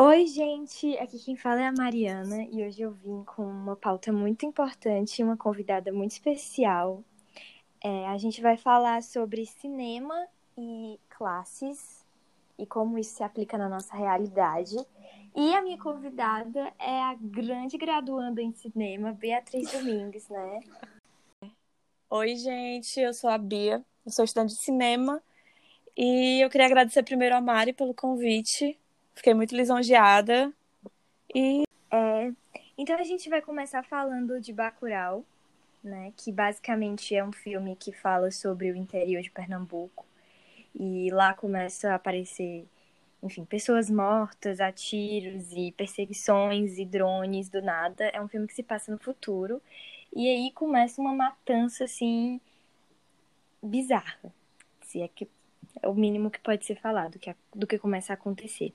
Oi, gente! Aqui quem fala é a Mariana e hoje eu vim com uma pauta muito importante e uma convidada muito especial. É, a gente vai falar sobre cinema e classes e como isso se aplica na nossa realidade. E a minha convidada é a grande graduanda em cinema, Beatriz Domingues, né? Oi, gente, eu sou a Bia, eu sou estudante de cinema e eu queria agradecer primeiro a Mari pelo convite. Fiquei muito lisonjeada. E é, então a gente vai começar falando de Bacurau, né, que basicamente é um filme que fala sobre o interior de Pernambuco. E lá começa a aparecer, enfim, pessoas mortas a tiros e perseguições e drones do nada. É um filme que se passa no futuro. E aí começa uma matança assim bizarra. Se é que é o mínimo que pode ser falado que, do que começa a acontecer.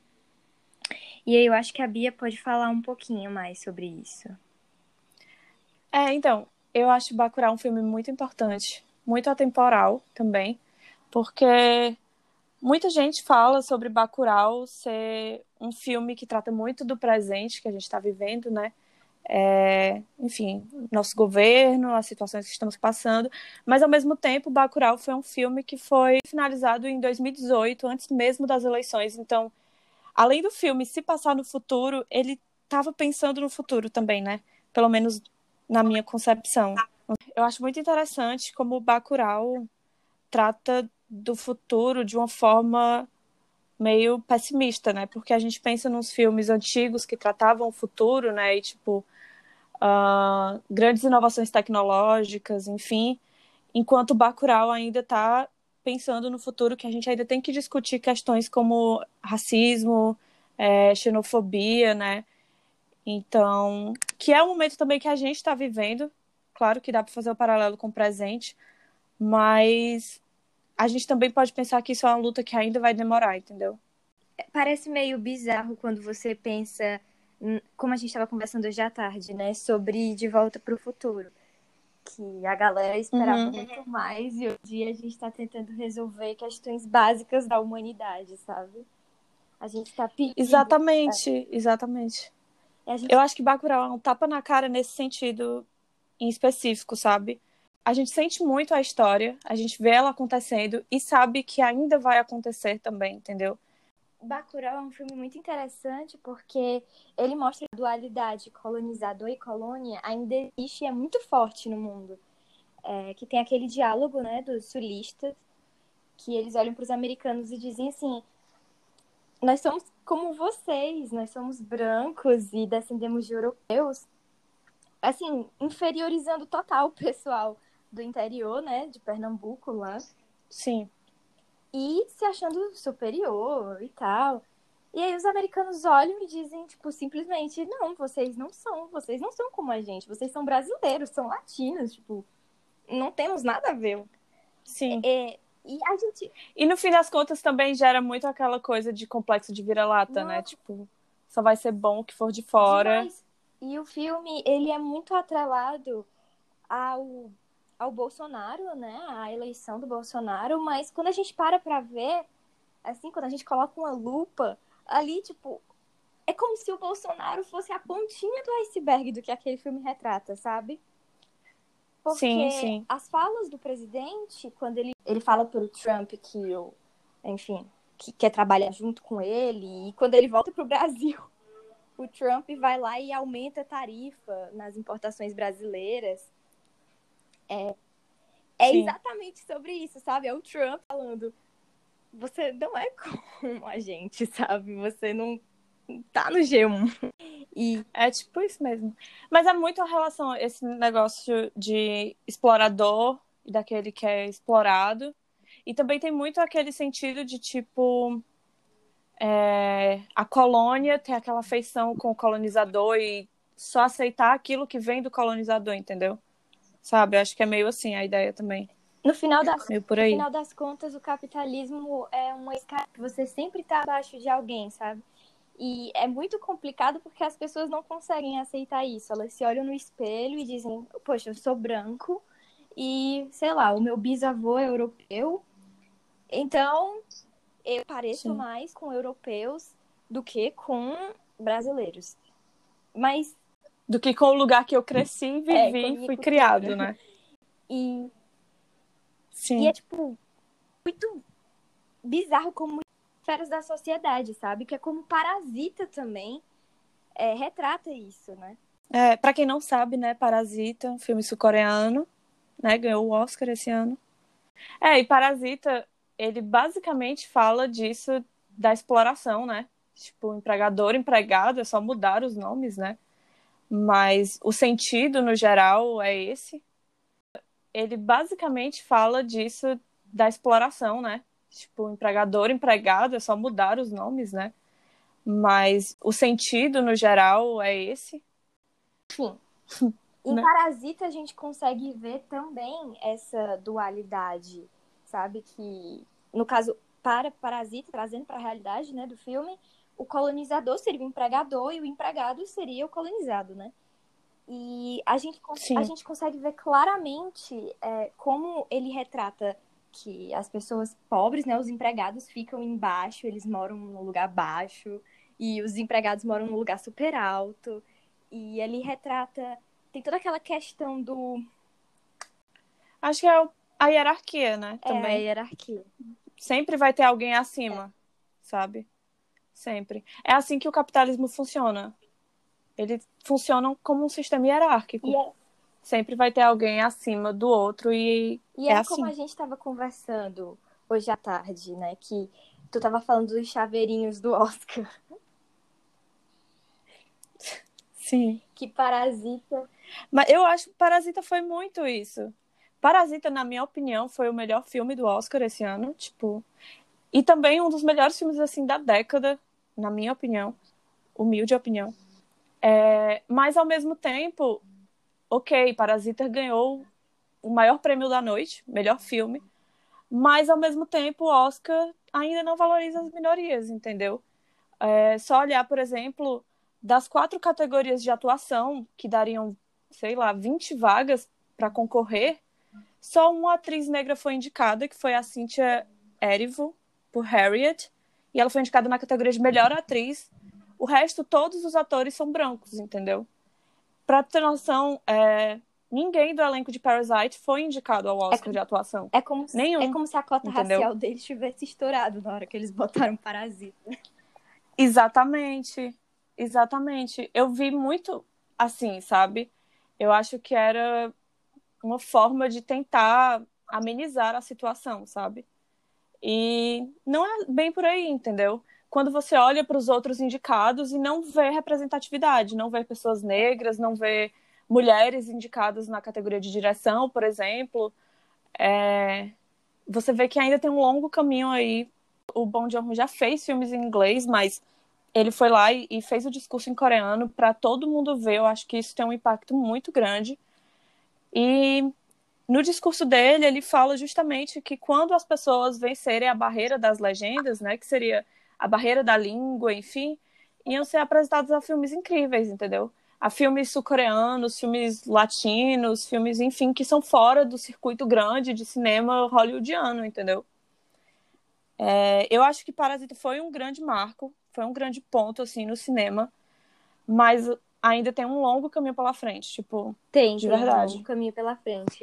E aí eu acho que a Bia pode falar um pouquinho mais sobre isso. É, então, eu acho Bacurau um filme muito importante, muito atemporal também, porque muita gente fala sobre Bacurau ser um filme que trata muito do presente que a gente está vivendo, né? É, enfim, nosso governo, as situações que estamos passando, mas ao mesmo tempo, Bacurau foi um filme que foi finalizado em 2018, antes mesmo das eleições, então, além do filme se passar no futuro, ele estava pensando no futuro também, né? Pelo menos na minha concepção. Eu acho muito interessante como Bacurau trata do futuro de uma forma meio pessimista, né? Porque a gente pensa nos filmes antigos que tratavam o futuro, né? E tipo uh, grandes inovações tecnológicas, enfim, enquanto Bacurau ainda está pensando no futuro que a gente ainda tem que discutir questões como racismo, é, xenofobia, né? Então, que é um momento também que a gente está vivendo. Claro que dá para fazer o paralelo com o presente, mas a gente também pode pensar que isso é uma luta que ainda vai demorar, entendeu? Parece meio bizarro quando você pensa como a gente estava conversando hoje à tarde, né, sobre De Volta para o Futuro, que a galera esperava uhum. muito mais e hoje a gente está tentando resolver questões básicas da humanidade, sabe? A gente está pedindo. Exatamente, exatamente. Gente... Eu acho que Bacurau é um tapa na cara nesse sentido em específico, sabe? A gente sente muito a história, a gente vê ela acontecendo e sabe que ainda vai acontecer também, entendeu? Bacurau é um filme muito interessante porque ele mostra a dualidade colonizador e colônia ainda existe e é muito forte no mundo. É, que tem aquele diálogo né, dos sulistas, que eles olham para os americanos e dizem assim: nós somos como vocês, nós somos brancos e descendemos de europeus. Assim, inferiorizando total o pessoal do interior, né, de Pernambuco lá. Sim e se achando superior e tal. E aí os americanos olham e dizem, tipo, simplesmente, não, vocês não são, vocês não são como a gente, vocês são brasileiros, são latinos, tipo, não temos nada a ver. Sim. É, e a gente. E no fim das contas também gera muito aquela coisa de complexo de vira-lata, né? Tipo, só vai ser bom o que for de fora. Demais. E o filme, ele é muito atrelado ao ao Bolsonaro, né? A eleição do Bolsonaro, mas quando a gente para pra ver, assim, quando a gente coloca uma lupa, ali, tipo, é como se o Bolsonaro fosse a pontinha do iceberg do que aquele filme retrata, sabe? Porque sim, sim. as falas do presidente, quando ele, ele fala pro Trump que, o, enfim, que quer trabalhar junto com ele, e quando ele volta pro Brasil, o Trump vai lá e aumenta a tarifa nas importações brasileiras. É, é exatamente sobre isso, sabe? É o Trump falando. Você não é como a gente, sabe? Você não tá no G1. E é tipo isso mesmo. Mas é muito a relação, esse negócio de explorador e daquele que é explorado. E também tem muito aquele sentido de tipo. É, a colônia tem aquela afeição com o colonizador e só aceitar aquilo que vem do colonizador, entendeu? Sabe? Acho que é meio assim a ideia também. No final, das, no final das contas, o capitalismo é uma escala que você sempre está abaixo de alguém, sabe? E é muito complicado porque as pessoas não conseguem aceitar isso. Elas se olham no espelho e dizem: Poxa, eu sou branco e, sei lá, o meu bisavô é europeu, então eu pareço Sim. mais com europeus do que com brasileiros. Mas. Do que com o lugar que eu cresci, vivi, é, fui cultura. criado, né? E. Sim. E é, tipo, muito bizarro como esferas da sociedade, sabe? Que é como Parasita também é, retrata isso, né? É, para quem não sabe, né, Parasita, um filme sul-coreano, né, ganhou o Oscar esse ano. É, e Parasita, ele basicamente fala disso da exploração, né? Tipo, empregador, empregado, é só mudar os nomes, né? Mas o sentido, no geral, é esse. Ele basicamente fala disso da exploração, né? Tipo, empregador, empregado, é só mudar os nomes, né? Mas o sentido, no geral, é esse. Sim. Em né? Parasita a gente consegue ver também essa dualidade, sabe? Que, no caso, para Parasita, trazendo para a realidade né, do filme, o colonizador seria o empregador e o empregado seria o colonizado, né? E a gente, a gente consegue ver claramente é, como ele retrata que as pessoas pobres, né, os empregados ficam embaixo, eles moram no lugar baixo, e os empregados moram no lugar super alto. E ele retrata. Tem toda aquela questão do. Acho que é a hierarquia, né? Também. É a hierarquia. Sempre vai ter alguém acima, é. sabe? Sempre. É assim que o capitalismo funciona. Ele funciona como um sistema hierárquico. É... Sempre vai ter alguém acima do outro e. E é, é assim. como a gente estava conversando hoje à tarde, né? Que tu estava falando dos chaveirinhos do Oscar. Sim. Que Parasita. Mas eu acho que Parasita foi muito isso. Parasita, na minha opinião, foi o melhor filme do Oscar esse ano, tipo. E também um dos melhores filmes assim da década, na minha opinião, humilde opinião. É... mas ao mesmo tempo, ok, Parasita ganhou o maior prêmio da noite, melhor filme. Mas ao mesmo tempo, o Oscar ainda não valoriza as minorias, entendeu? É só olhar, por exemplo, das quatro categorias de atuação, que dariam, sei lá, 20 vagas para concorrer, só uma atriz negra foi indicada, que foi a Cynthia Erivo, por Harriet, e ela foi indicada na categoria de melhor atriz. O resto, todos os atores são brancos, entendeu? Pra ter noção, é, ninguém do elenco de Parasite foi indicado ao Oscar é, de atuação. É como, se, Nenhum, é como se a cota entendeu? racial deles tivesse estourado na hora que eles botaram Parasita. Exatamente. Exatamente. Eu vi muito assim, sabe? Eu acho que era uma forma de tentar amenizar a situação, sabe? E não é bem por aí, entendeu? Quando você olha para os outros indicados e não vê representatividade, não vê pessoas negras, não vê mulheres indicadas na categoria de direção, por exemplo, é... você vê que ainda tem um longo caminho aí. O Bong Joon-ho já fez filmes em inglês, mas ele foi lá e, fez o discurso em coreano para todo mundo ver. Eu acho que isso tem um impacto muito grande. E no discurso dele, ele fala justamente que quando as pessoas vencerem a barreira das legendas, né, que seria a barreira da língua, enfim, iam ser apresentados a filmes incríveis, entendeu? A filmes sul-coreanos, filmes latinos, filmes, enfim, que são fora do circuito grande de cinema hollywoodiano, entendeu? É, eu acho que Parasita foi um grande marco foi um grande ponto, assim, no cinema. Mas ainda tem um longo caminho pela frente, tipo, tem, de tem verdade. um longo caminho pela frente.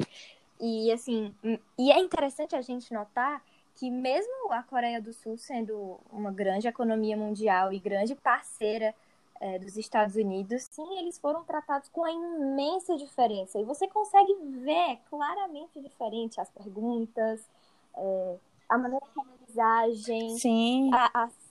E, assim, e é interessante a gente notar que mesmo a Coreia do Sul sendo uma grande economia mundial e grande parceira é, dos Estados Unidos, sim, eles foram tratados com uma imensa diferença. E você consegue ver claramente diferente as perguntas, é, a maneira como eles agem, sim. A, as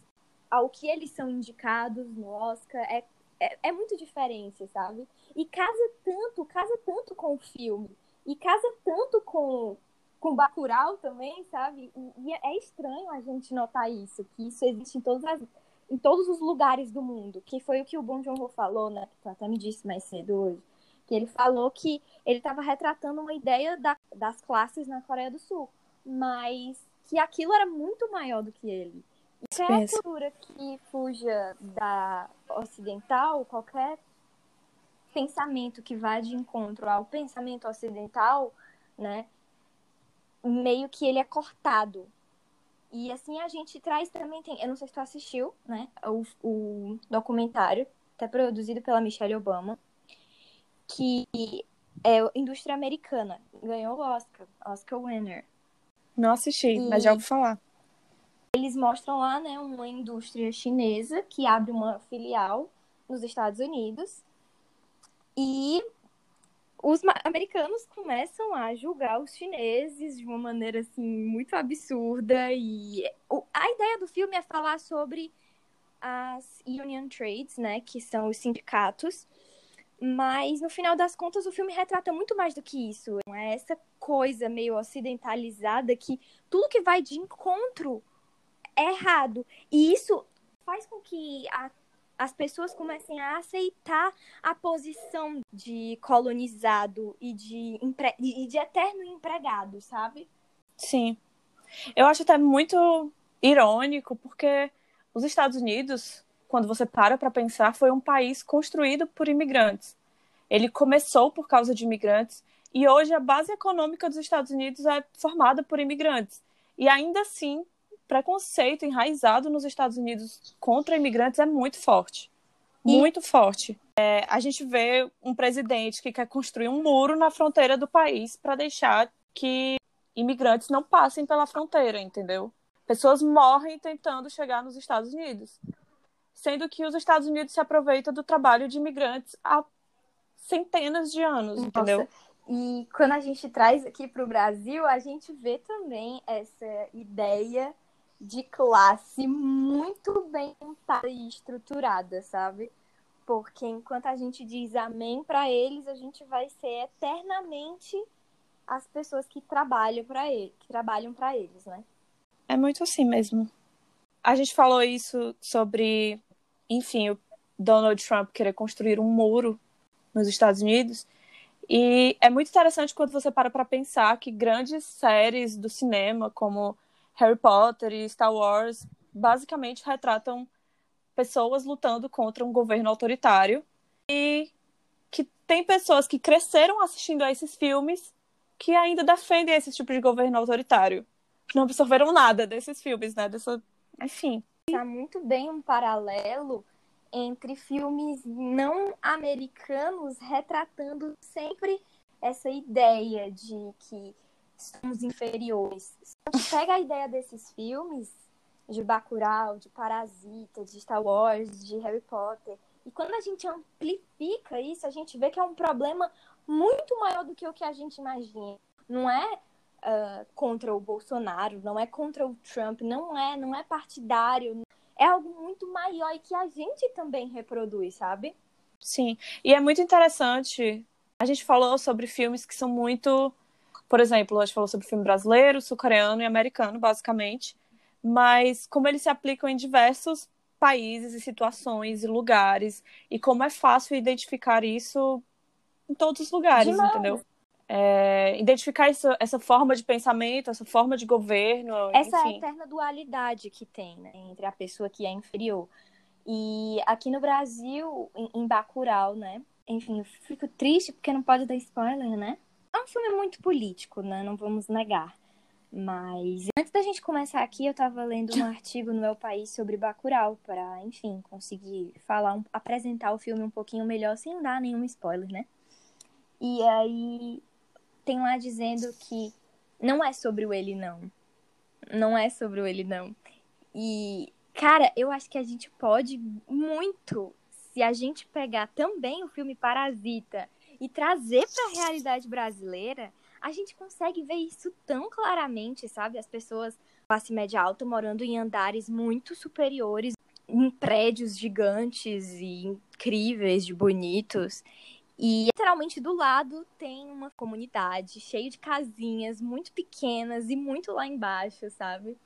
ao que eles são indicados no Oscar é, é, é, muito diferente, sabe? E casa tanto, casa tanto com o filme. E casa tanto com, com Bacurau também, sabe? E, e é estranho a gente notar isso, que isso existe em todas as, em todos os lugares do mundo. Que foi o que o Bong Joon-ho falou, né? Que até me disse mais cedo hoje. Que ele falou que ele estava retratando uma ideia da, das classes na Coreia do Sul. Mas que aquilo era muito maior do que ele. Qualquer cultura que fuja da ocidental, qualquer pensamento que vá de encontro ao pensamento ocidental, né, meio que ele é cortado. E assim a gente traz também, tem, eu não sei se tu assistiu, né? O, o documentário, até produzido pela Michelle Obama, que é indústria americana. Ganhou o Oscar, Oscar winner. Não assisti, e mas já ouvi falar. Eles mostram lá, né, uma indústria chinesa que abre uma filial nos Estados Unidos. E os americanos começam a julgar os chineses de uma maneira assim muito absurda e a ideia do filme é falar sobre as union trades, né, que são os sindicatos, mas no final das contas o filme retrata muito mais do que isso. É essa coisa meio ocidentalizada que tudo que vai de encontro errado. E isso faz com que a as pessoas comecem a aceitar a posição de colonizado e de, e de eterno empregado, sabe? Sim. Eu acho até muito irônico, porque os Estados Unidos, quando você para para pensar, foi um país construído por imigrantes. Ele começou por causa de imigrantes e hoje a base econômica dos Estados Unidos é formada por imigrantes. E ainda assim, preconceito enraizado nos Estados Unidos contra imigrantes é muito forte. Muito forte. É, a gente vê um presidente que quer construir um muro na fronteira do país para deixar que imigrantes não passem pela fronteira, entendeu? Pessoas morrem tentando chegar nos Estados Unidos. Sendo que os Estados Unidos se aproveitam do trabalho de imigrantes há centenas de anos, Nossa. entendeu? E quando a gente traz aqui para o Brasil, a gente vê também essa ideia de classe muito bem montada e estruturada, sabe? Porque enquanto a gente diz amém para eles, a gente vai ser eternamente as pessoas que trabalham para eles, que trabalham para eles, né? É muito assim mesmo. A gente falou isso sobre, enfim, o Donald Trump querer construir um muro nos Estados Unidos. E é muito interessante quando você para para pensar que grandes séries do cinema, como Harry Potter e Star Wars basicamente retratam pessoas lutando contra um governo autoritário e que tem pessoas que cresceram assistindo a esses filmes que ainda defendem esse tipo de governo autoritário. Não absorveram nada desses filmes, né? Dessa... Enfim. Tá muito bem um paralelo entre filmes não americanos retratando sempre essa ideia de que somos inferiores. A gente pega a ideia desses filmes, de Bacurau, de Parasita, de Star Wars, de Harry Potter, e quando a gente amplifica isso, a gente vê que é um problema muito maior do que o que a gente imagina. Não é uh, contra o Bolsonaro, não é contra o Trump, não é, não é partidário. É algo muito maior e que a gente também reproduz, sabe? Sim, e é muito interessante. A gente falou sobre filmes que são muito por exemplo, a gente falou sobre filme brasileiro, sul-coreano e americano, basicamente, mas como eles se aplicam em diversos países e situações e lugares, e como é fácil identificar isso em todos os lugares, Demais. entendeu? É, identificar isso, essa forma de pensamento, essa forma de governo. Essa enfim. eterna dualidade que tem né, entre a pessoa que é inferior. E aqui no Brasil, em, em Bacurau, né? Enfim, eu fico triste porque não pode dar spoiler, né? É um filme muito político, né? Não vamos negar. Mas antes da gente começar aqui, eu estava lendo um artigo no meu país sobre Bacurau para, enfim, conseguir falar, apresentar o filme um pouquinho melhor sem dar nenhum spoiler, né? E aí tem lá dizendo que não é sobre o ele não. Não é sobre o ele não. E cara, eu acho que a gente pode muito se a gente pegar também o filme Parasita e trazer para a realidade brasileira, a gente consegue ver isso tão claramente, sabe? As pessoas classe média alta morando em andares muito superiores, em prédios gigantes e incríveis, de bonitos. E literalmente do lado tem uma comunidade cheia de casinhas muito pequenas e muito lá embaixo, sabe?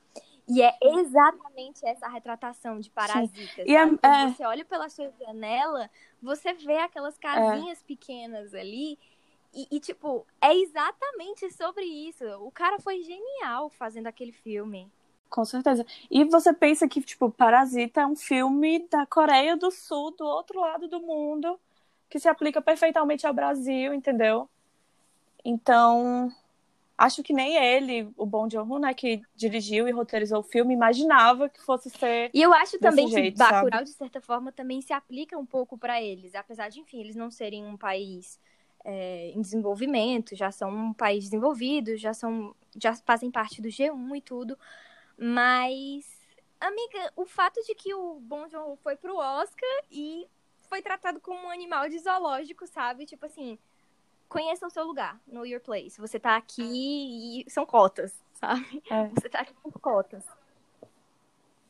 E é exatamente essa retratação de parasitas. E é, é... Você olha pela sua janela, você vê aquelas casinhas é. pequenas ali. E, e, tipo, é exatamente sobre isso. O cara foi genial fazendo aquele filme. Com certeza. E você pensa que, tipo, Parasita é um filme da Coreia do Sul, do outro lado do mundo, que se aplica perfeitamente ao Brasil, entendeu? Então, acho que nem ele, o Bong Joon-ho, né, que dirigiu e roteirizou o filme, imaginava que fosse ser E eu acho também jeito, que Bacurau, sabe? de certa forma, também se aplica um pouco para eles. Apesar de, enfim, eles não serem um país é, em desenvolvimento, já são um país desenvolvido, já são já fazem parte do G1 e tudo. Mas, amiga, o fato de que o Bong Joon-ho foi pro Oscar e foi tratado como um animal de zoológico, sabe? Tipo assim, conheça o seu lugar, know your place. Você tá aqui e são cotas, sabe? É. Você tá aqui por cotas.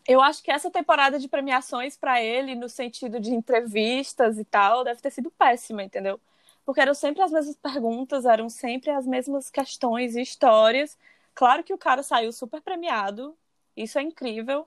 Eu acho que essa temporada de premiações para ele, no sentido de entrevistas e tal, deve ter sido péssima, entendeu? Porque eram sempre as mesmas perguntas, eram sempre as mesmas questões e histórias. Claro que o cara saiu super premiado, isso é incrível,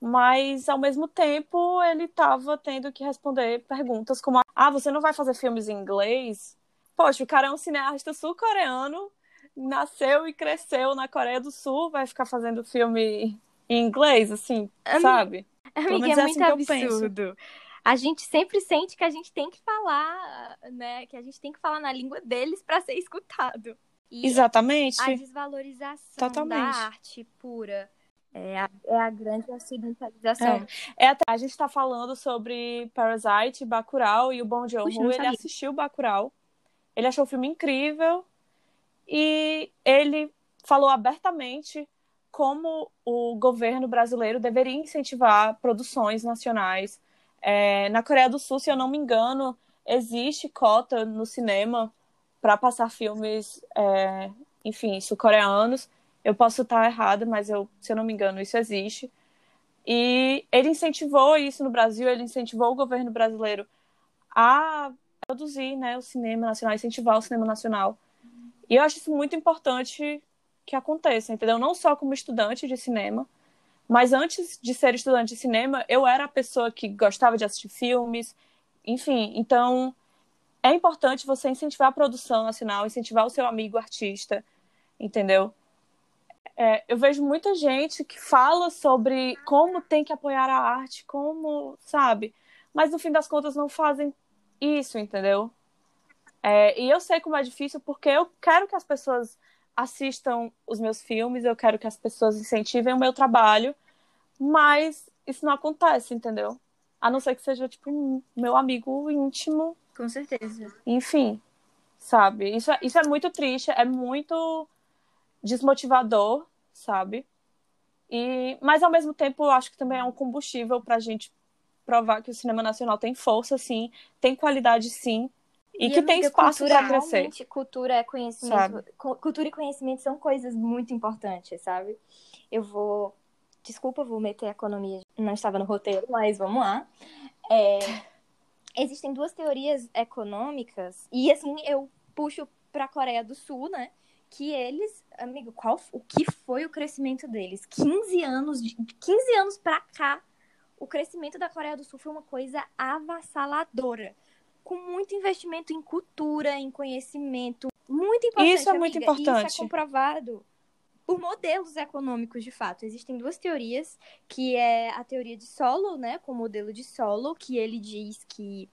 mas ao mesmo tempo ele estava tendo que responder perguntas como: ah, você não vai fazer filmes em inglês? Poxa, o cara é um cineasta sul-coreano, nasceu e cresceu na Coreia do Sul, vai ficar fazendo filme em inglês, assim, sabe? Amiga, é, é muito assim absurdo. A gente sempre sente que a gente tem que falar, né? Que a gente tem que falar na língua deles para ser escutado. E Exatamente. A desvalorização Totalmente. da arte pura. É a, é a grande ocidentalização. É. é a gente está falando sobre Parasite, Bacurau e o Bong Joon-ho. Ele assistiu Bacurau ele achou o filme incrível e ele falou abertamente como o governo brasileiro deveria incentivar produções nacionais. É, na Coreia do Sul, se eu não me engano, existe cota no cinema para passar filmes, é, enfim, sul-coreanos. Eu posso estar errada, mas eu, se eu não me engano, isso existe. E ele incentivou isso no Brasil, ele incentivou o governo brasileiro a produzir né, o cinema nacional, incentivar o cinema nacional. E eu acho isso muito importante que aconteça, entendeu? Não só como estudante de cinema, mas antes de ser estudante de cinema, eu era a pessoa que gostava de assistir filmes, enfim. Então, é importante você incentivar a produção nacional, incentivar o seu amigo artista, entendeu? É, eu vejo muita gente que fala sobre como tem que apoiar a arte, como, sabe? Mas no fim das contas não fazem isso, entendeu? É, e eu sei como é difícil porque eu quero que as pessoas assistam os meus filmes, eu quero que as pessoas incentivem o meu trabalho, mas isso não acontece, entendeu? A não ser que seja, tipo, meu amigo íntimo. Com certeza. Enfim, sabe? Isso, é, isso é muito triste, é muito desmotivador, sabe? E, mas ao mesmo tempo, eu acho que também é um combustível pra gente provar que o cinema nacional tem força, sim, tem qualidade, sim, e, e que tem espaço para crescer. Cultura é conhecimento. Sabe? Cultura e conhecimento são coisas muito importantes, sabe? Eu vou. Desculpa, vou meter economia. Não estava no roteiro, mas vamos lá. É... Existem duas teorias econômicas, e assim, eu puxo para a Coreia do Sul, né? Que eles, amigo, qual o que foi o crescimento deles? 15 anos, de 15 anos para cá, o crescimento da Coreia do Sul foi uma coisa avassaladora. Com muito investimento em cultura, em conhecimento. Muito importante. Isso é muito amiga. importante. Isso é comprovado por modelos econômicos, de fato. Existem duas teorias, que é a teoria de solo, né, com o modelo de solo, que ele diz que,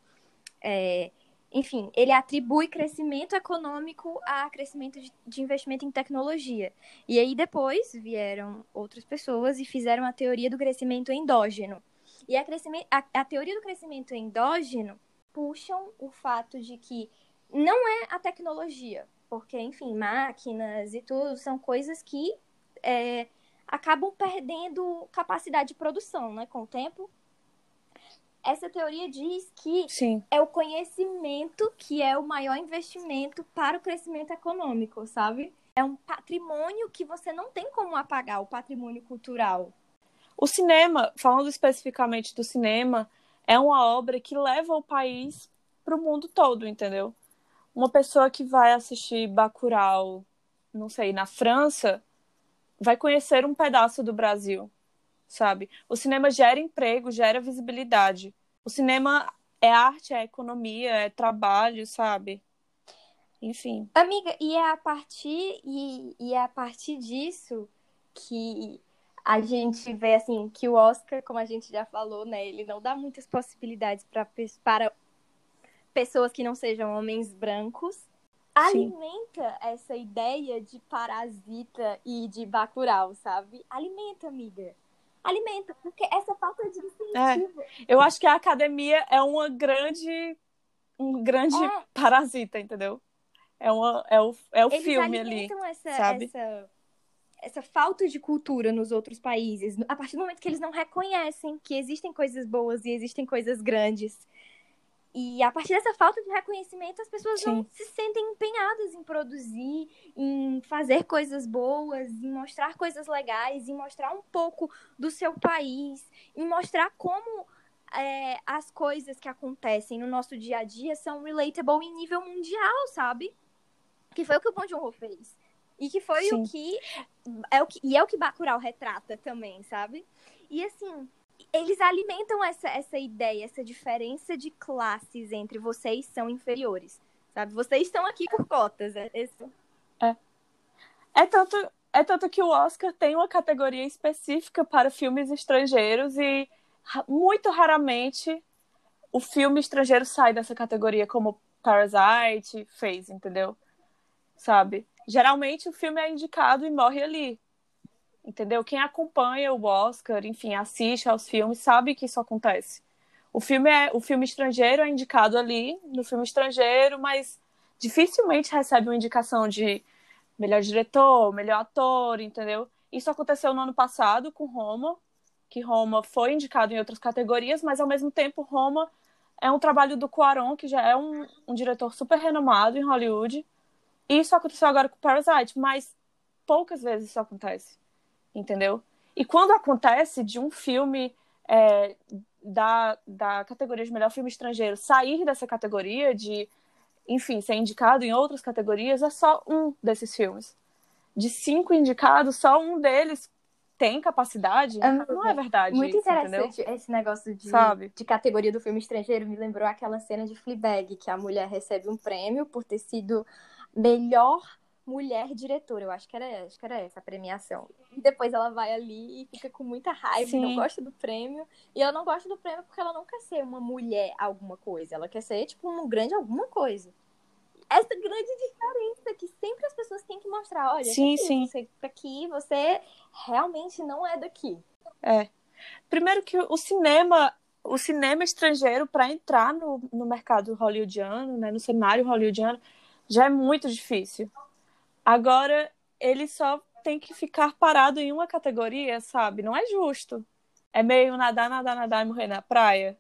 é, enfim, ele atribui crescimento econômico a crescimento de, de, investimento em tecnologia. E aí depois vieram outras pessoas e fizeram a teoria do crescimento endógeno, e a, a, a teoria do crescimento endógeno puxam o fato de que não é a tecnologia, porque, enfim, máquinas e tudo são coisas que é, acabam perdendo capacidade de produção, né, com o tempo. Essa teoria diz que Sim. é o conhecimento que é o maior investimento para o crescimento econômico, sabe? É um patrimônio que você não tem como apagar, o patrimônio cultural. O cinema, falando especificamente do cinema, é uma obra que leva o país para o mundo todo, entendeu? Uma pessoa que vai assistir Bacurau, não sei, na França, vai conhecer um pedaço do Brasil, sabe? O cinema gera emprego, gera visibilidade. O cinema é arte, é economia, é trabalho, sabe? Enfim. Amiga, e é a partir e, e é a partir disso que a gente vê assim que o Oscar, como a gente já falou, né, ele não dá muitas possibilidades pra, para pessoas que não sejam homens brancos. alimenta essa ideia de parasita e de Bacurau, sabe? Alimenta, amiga. Alimenta, porque essa falta de incentivo. É, eu acho que a academia é uma grande um grande É. parasita, entendeu? É, uma, é o, é o Eles filme ali. essa, sabe? essa, essa falta de cultura nos outros países, a partir do momento que eles não reconhecem que existem coisas boas e existem coisas grandes. E a partir dessa falta de reconhecimento, as pessoas não Sim. se sentem empenhadas em produzir, em fazer coisas boas, em mostrar coisas legais, em mostrar um pouco do seu país, em mostrar como é, as coisas que acontecem no nosso dia a dia são relatable em nível mundial, sabe? Que foi o que o Bong Joon-ho fez. E que foi Sim. o que é o que e é o que Bacurau retrata também, sabe? E assim, eles alimentam essa, essa ideia, essa diferença de classes entre vocês são inferiores, sabe? Vocês estão aqui por cotas, é, esse- É tanto, é tanto que o Oscar tem uma categoria específica para filmes estrangeiros e muito raramente o filme estrangeiro sai dessa categoria, como Parasite fez, entendeu? Sabe? Geralmente o filme é indicado e morre ali. Entendeu? Quem acompanha o Oscar, enfim, assiste aos filmes, sabe que isso acontece. O filme é, o filme estrangeiro é indicado ali no filme estrangeiro, mas dificilmente recebe uma indicação de melhor diretor, melhor ator, entendeu? Isso aconteceu no ano passado com Roma, que Roma foi indicado em outras categorias, mas ao mesmo tempo Roma é um trabalho do Cuarón, que já é um, um diretor super renomado em Hollywood. Isso aconteceu agora com Parasite, mas poucas vezes isso acontece, entendeu? E quando acontece de um filme é, da, da categoria de melhor filme estrangeiro sair dessa categoria de enfim, ser indicado em outras categorias, é só um desses filmes. De cinco indicados, só um deles tem capacidade. É não é verdade. muito isso, entendeu? interessante esse negócio de, Sabe? de categoria do filme estrangeiro. Me lembrou aquela cena de Fleabag, que a mulher recebe um prêmio por ter sido melhor mulher diretora. Eu acho que era, acho que era essa a premiação. E depois ela vai ali e fica com muita raiva, e não Sim. gosta do prêmio. E ela não gosta do prêmio porque ela não quer ser uma mulher alguma coisa. Ela quer ser, tipo, um grande alguma coisa. Essa grande diferença que sempre as pessoas têm que mostrar. Olha, Sim, aqui, sim. Você, aqui você realmente não é daqui. Primeiro que o cinema, o cinema estrangeiro, para entrar no, no mercado hollywoodiano, né, no cenário hollywoodiano, já é muito difícil. Agora, ele só tem que ficar parado em uma categoria, sabe? Não é justo. É meio nadar, nadar, nadar e morrer na praia.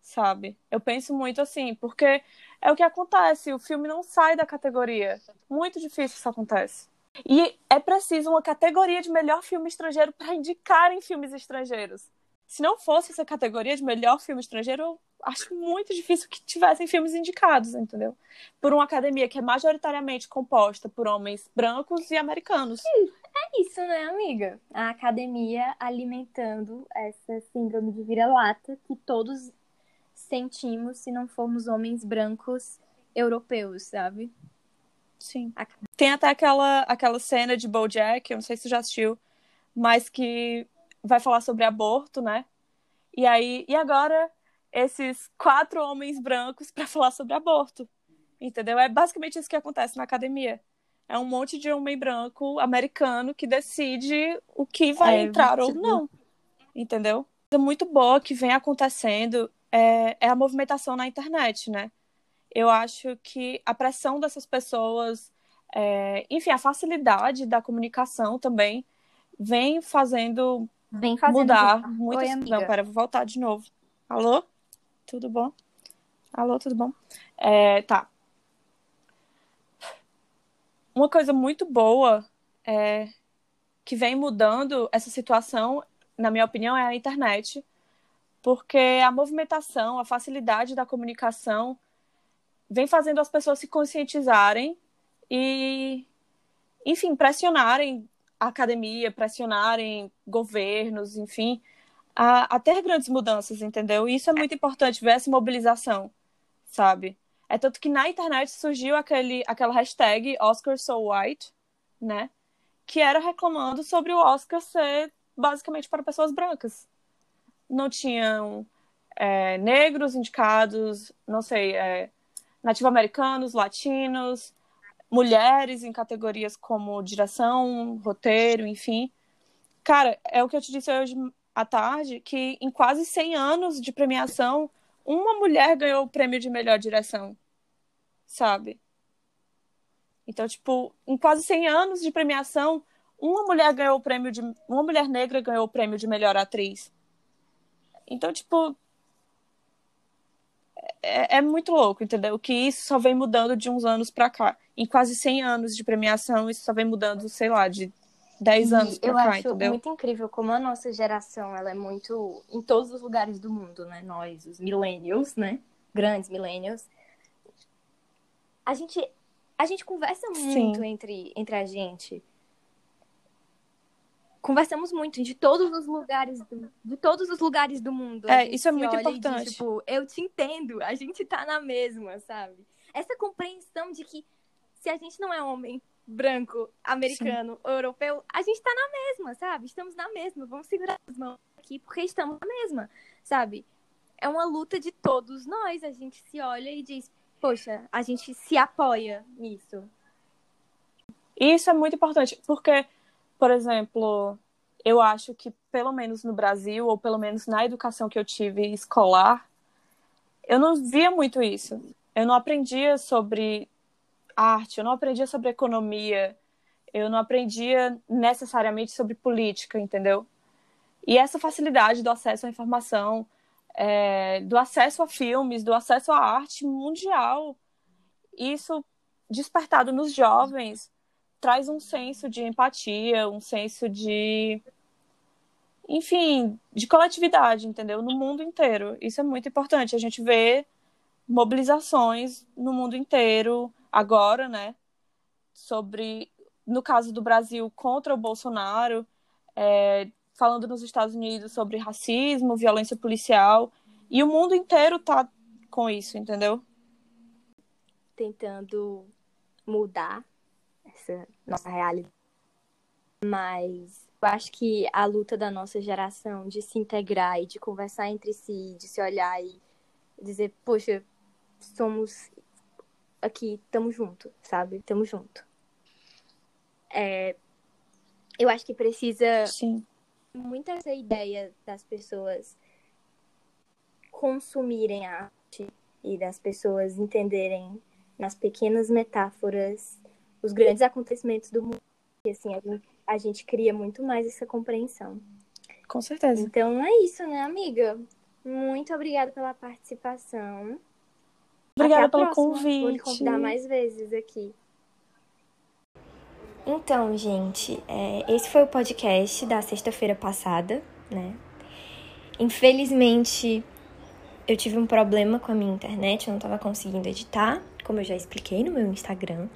Sabe? Eu penso muito assim, porque é o que acontece, o filme não sai da categoria. Muito difícil isso acontece. E é preciso uma categoria de melhor filme estrangeiro para indicarem filmes estrangeiros. Se não fosse essa categoria de melhor filme estrangeiro, acho muito difícil que tivessem filmes indicados, entendeu? Por uma academia que é majoritariamente composta por homens brancos e americanos. É isso, né, amiga? A academia alimentando essa síndrome de vira-lata que todos sentimos se não formos homens brancos europeus, sabe? Sim. Tem até aquela, aquela cena de BoJack, eu não sei se você já assistiu, mas que vai falar sobre aborto, né? E aí, e agora esses quatro homens brancos para falar sobre aborto, entendeu? É basicamente isso que acontece na academia. É um monte de homem branco americano que decide o que vai É, entrar ou não, entendeu? Coisa muito boa que vem acontecendo é, é a movimentação na internet, né? Eu acho que a pressão dessas pessoas, é, enfim, a facilidade da comunicação também vem fazendo Vem fazendo mudar muitas Oi, amiga. Não, pera, vou voltar de novo. Alô? Tudo bom? Alô, tudo bom? É, tá. Uma coisa muito boa é, que vem mudando essa situação, na minha opinião, é a internet. Porque a movimentação, a facilidade da comunicação vem fazendo as pessoas se conscientizarem e, enfim, pressionarem a academia, pressionarem governos, enfim, a, a ter grandes mudanças, entendeu? E isso é muito importante, ver essa mobilização, sabe? É tanto que na internet surgiu aquele, aquela hashtag Oscar So White, né? Que era reclamando sobre o Oscar ser basicamente para pessoas brancas. Não tinham é, negros indicados, não sei, é, nativo-americanos, latinos, mulheres em categorias como direção, roteiro, enfim. Cara, é o que eu te disse hoje à tarde, que em quase 100 anos de premiação, uma mulher ganhou o prêmio de melhor direção, sabe? Então, tipo, em quase 100 anos de premiação, uma mulher ganhou o prêmio de. Uma mulher negra ganhou o prêmio de melhor atriz. Então, tipo. É, é muito louco, entendeu? Que isso só vem mudando de uns anos pra cá. Em quase 100 anos de premiação, isso só vem mudando, sei lá, de 10 anos pra eu cá, acho entendeu? muito incrível como a nossa geração, ela é muito em todos os lugares do mundo, né? Nós, os millennials, né? Grandes millennials. A gente a gente conversa muito entre entre a gente. Conversamos muito de todos os lugares do, de todos os lugares do mundo. É, isso é muito olha e diz, importante. tipo, eu te entendo, a gente tá na mesma, sabe? Essa compreensão de que se a gente não é homem branco, americano, ou europeu, a gente tá na mesma, sabe? Estamos na mesma. Vamos segurar as mãos aqui porque estamos na mesma, sabe? É uma luta de todos nós. A gente se olha e diz, poxa, a gente se apoia nisso. E isso é muito importante, porque, por exemplo, eu acho que, pelo menos no Brasil, ou pelo menos na educação que eu tive escolar, eu não via muito isso. Eu não aprendia sobre arte, eu não aprendia sobre economia, eu não aprendia necessariamente sobre política, entendeu? E essa facilidade do acesso à informação, é, do acesso a filmes, do acesso à arte mundial, isso despertado nos jovens traz um senso de empatia, um senso de enfim, de coletividade, entendeu? No mundo inteiro. Isso é muito importante. A gente vê mobilizações no mundo inteiro agora, né? Sobre, no caso do Brasil, contra o Bolsonaro, é, falando nos Estados Unidos sobre racismo, violência policial. E o mundo inteiro tá com isso, entendeu? Tentando mudar essa nossa realidade. Mas eu acho que a luta da nossa geração de se integrar e de conversar entre si, de se olhar e dizer, poxa, somos aqui, estamos junto, sabe? Estamos junto. É, eu acho que precisa Sim. muito essa ideia das pessoas consumirem a arte e das pessoas entenderem nas pequenas metáforas os grandes acontecimentos do mundo. E assim, a gente, a gente cria muito mais essa compreensão. Com certeza. Então é isso, né, amiga? Muito obrigada pela participação. Obrigada pelo próxima. Vou convite. convidar mais vezes aqui. Então, gente, é, esse foi o podcast da sexta-feira passada, né? Infelizmente, eu tive um problema com a minha internet, eu não tava conseguindo editar, como eu já expliquei no meu Instagram.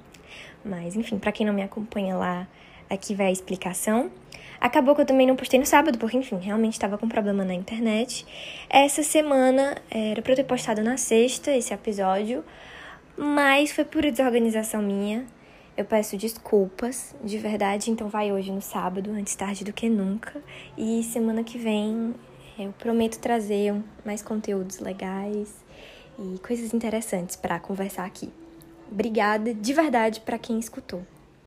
Mas, enfim, pra quem não me acompanha lá, aqui vai a explicação. Acabou que eu também não postei no sábado, porque, enfim, realmente estava com problema na internet. Essa semana era pra eu ter postado na sexta esse episódio, mas foi pura desorganização minha. Eu peço desculpas, de verdade, então vai hoje no sábado, antes tarde do que nunca. E semana que vem eu prometo trazer mais conteúdos legais e coisas interessantes para conversar aqui. Obrigada de verdade para quem escutou.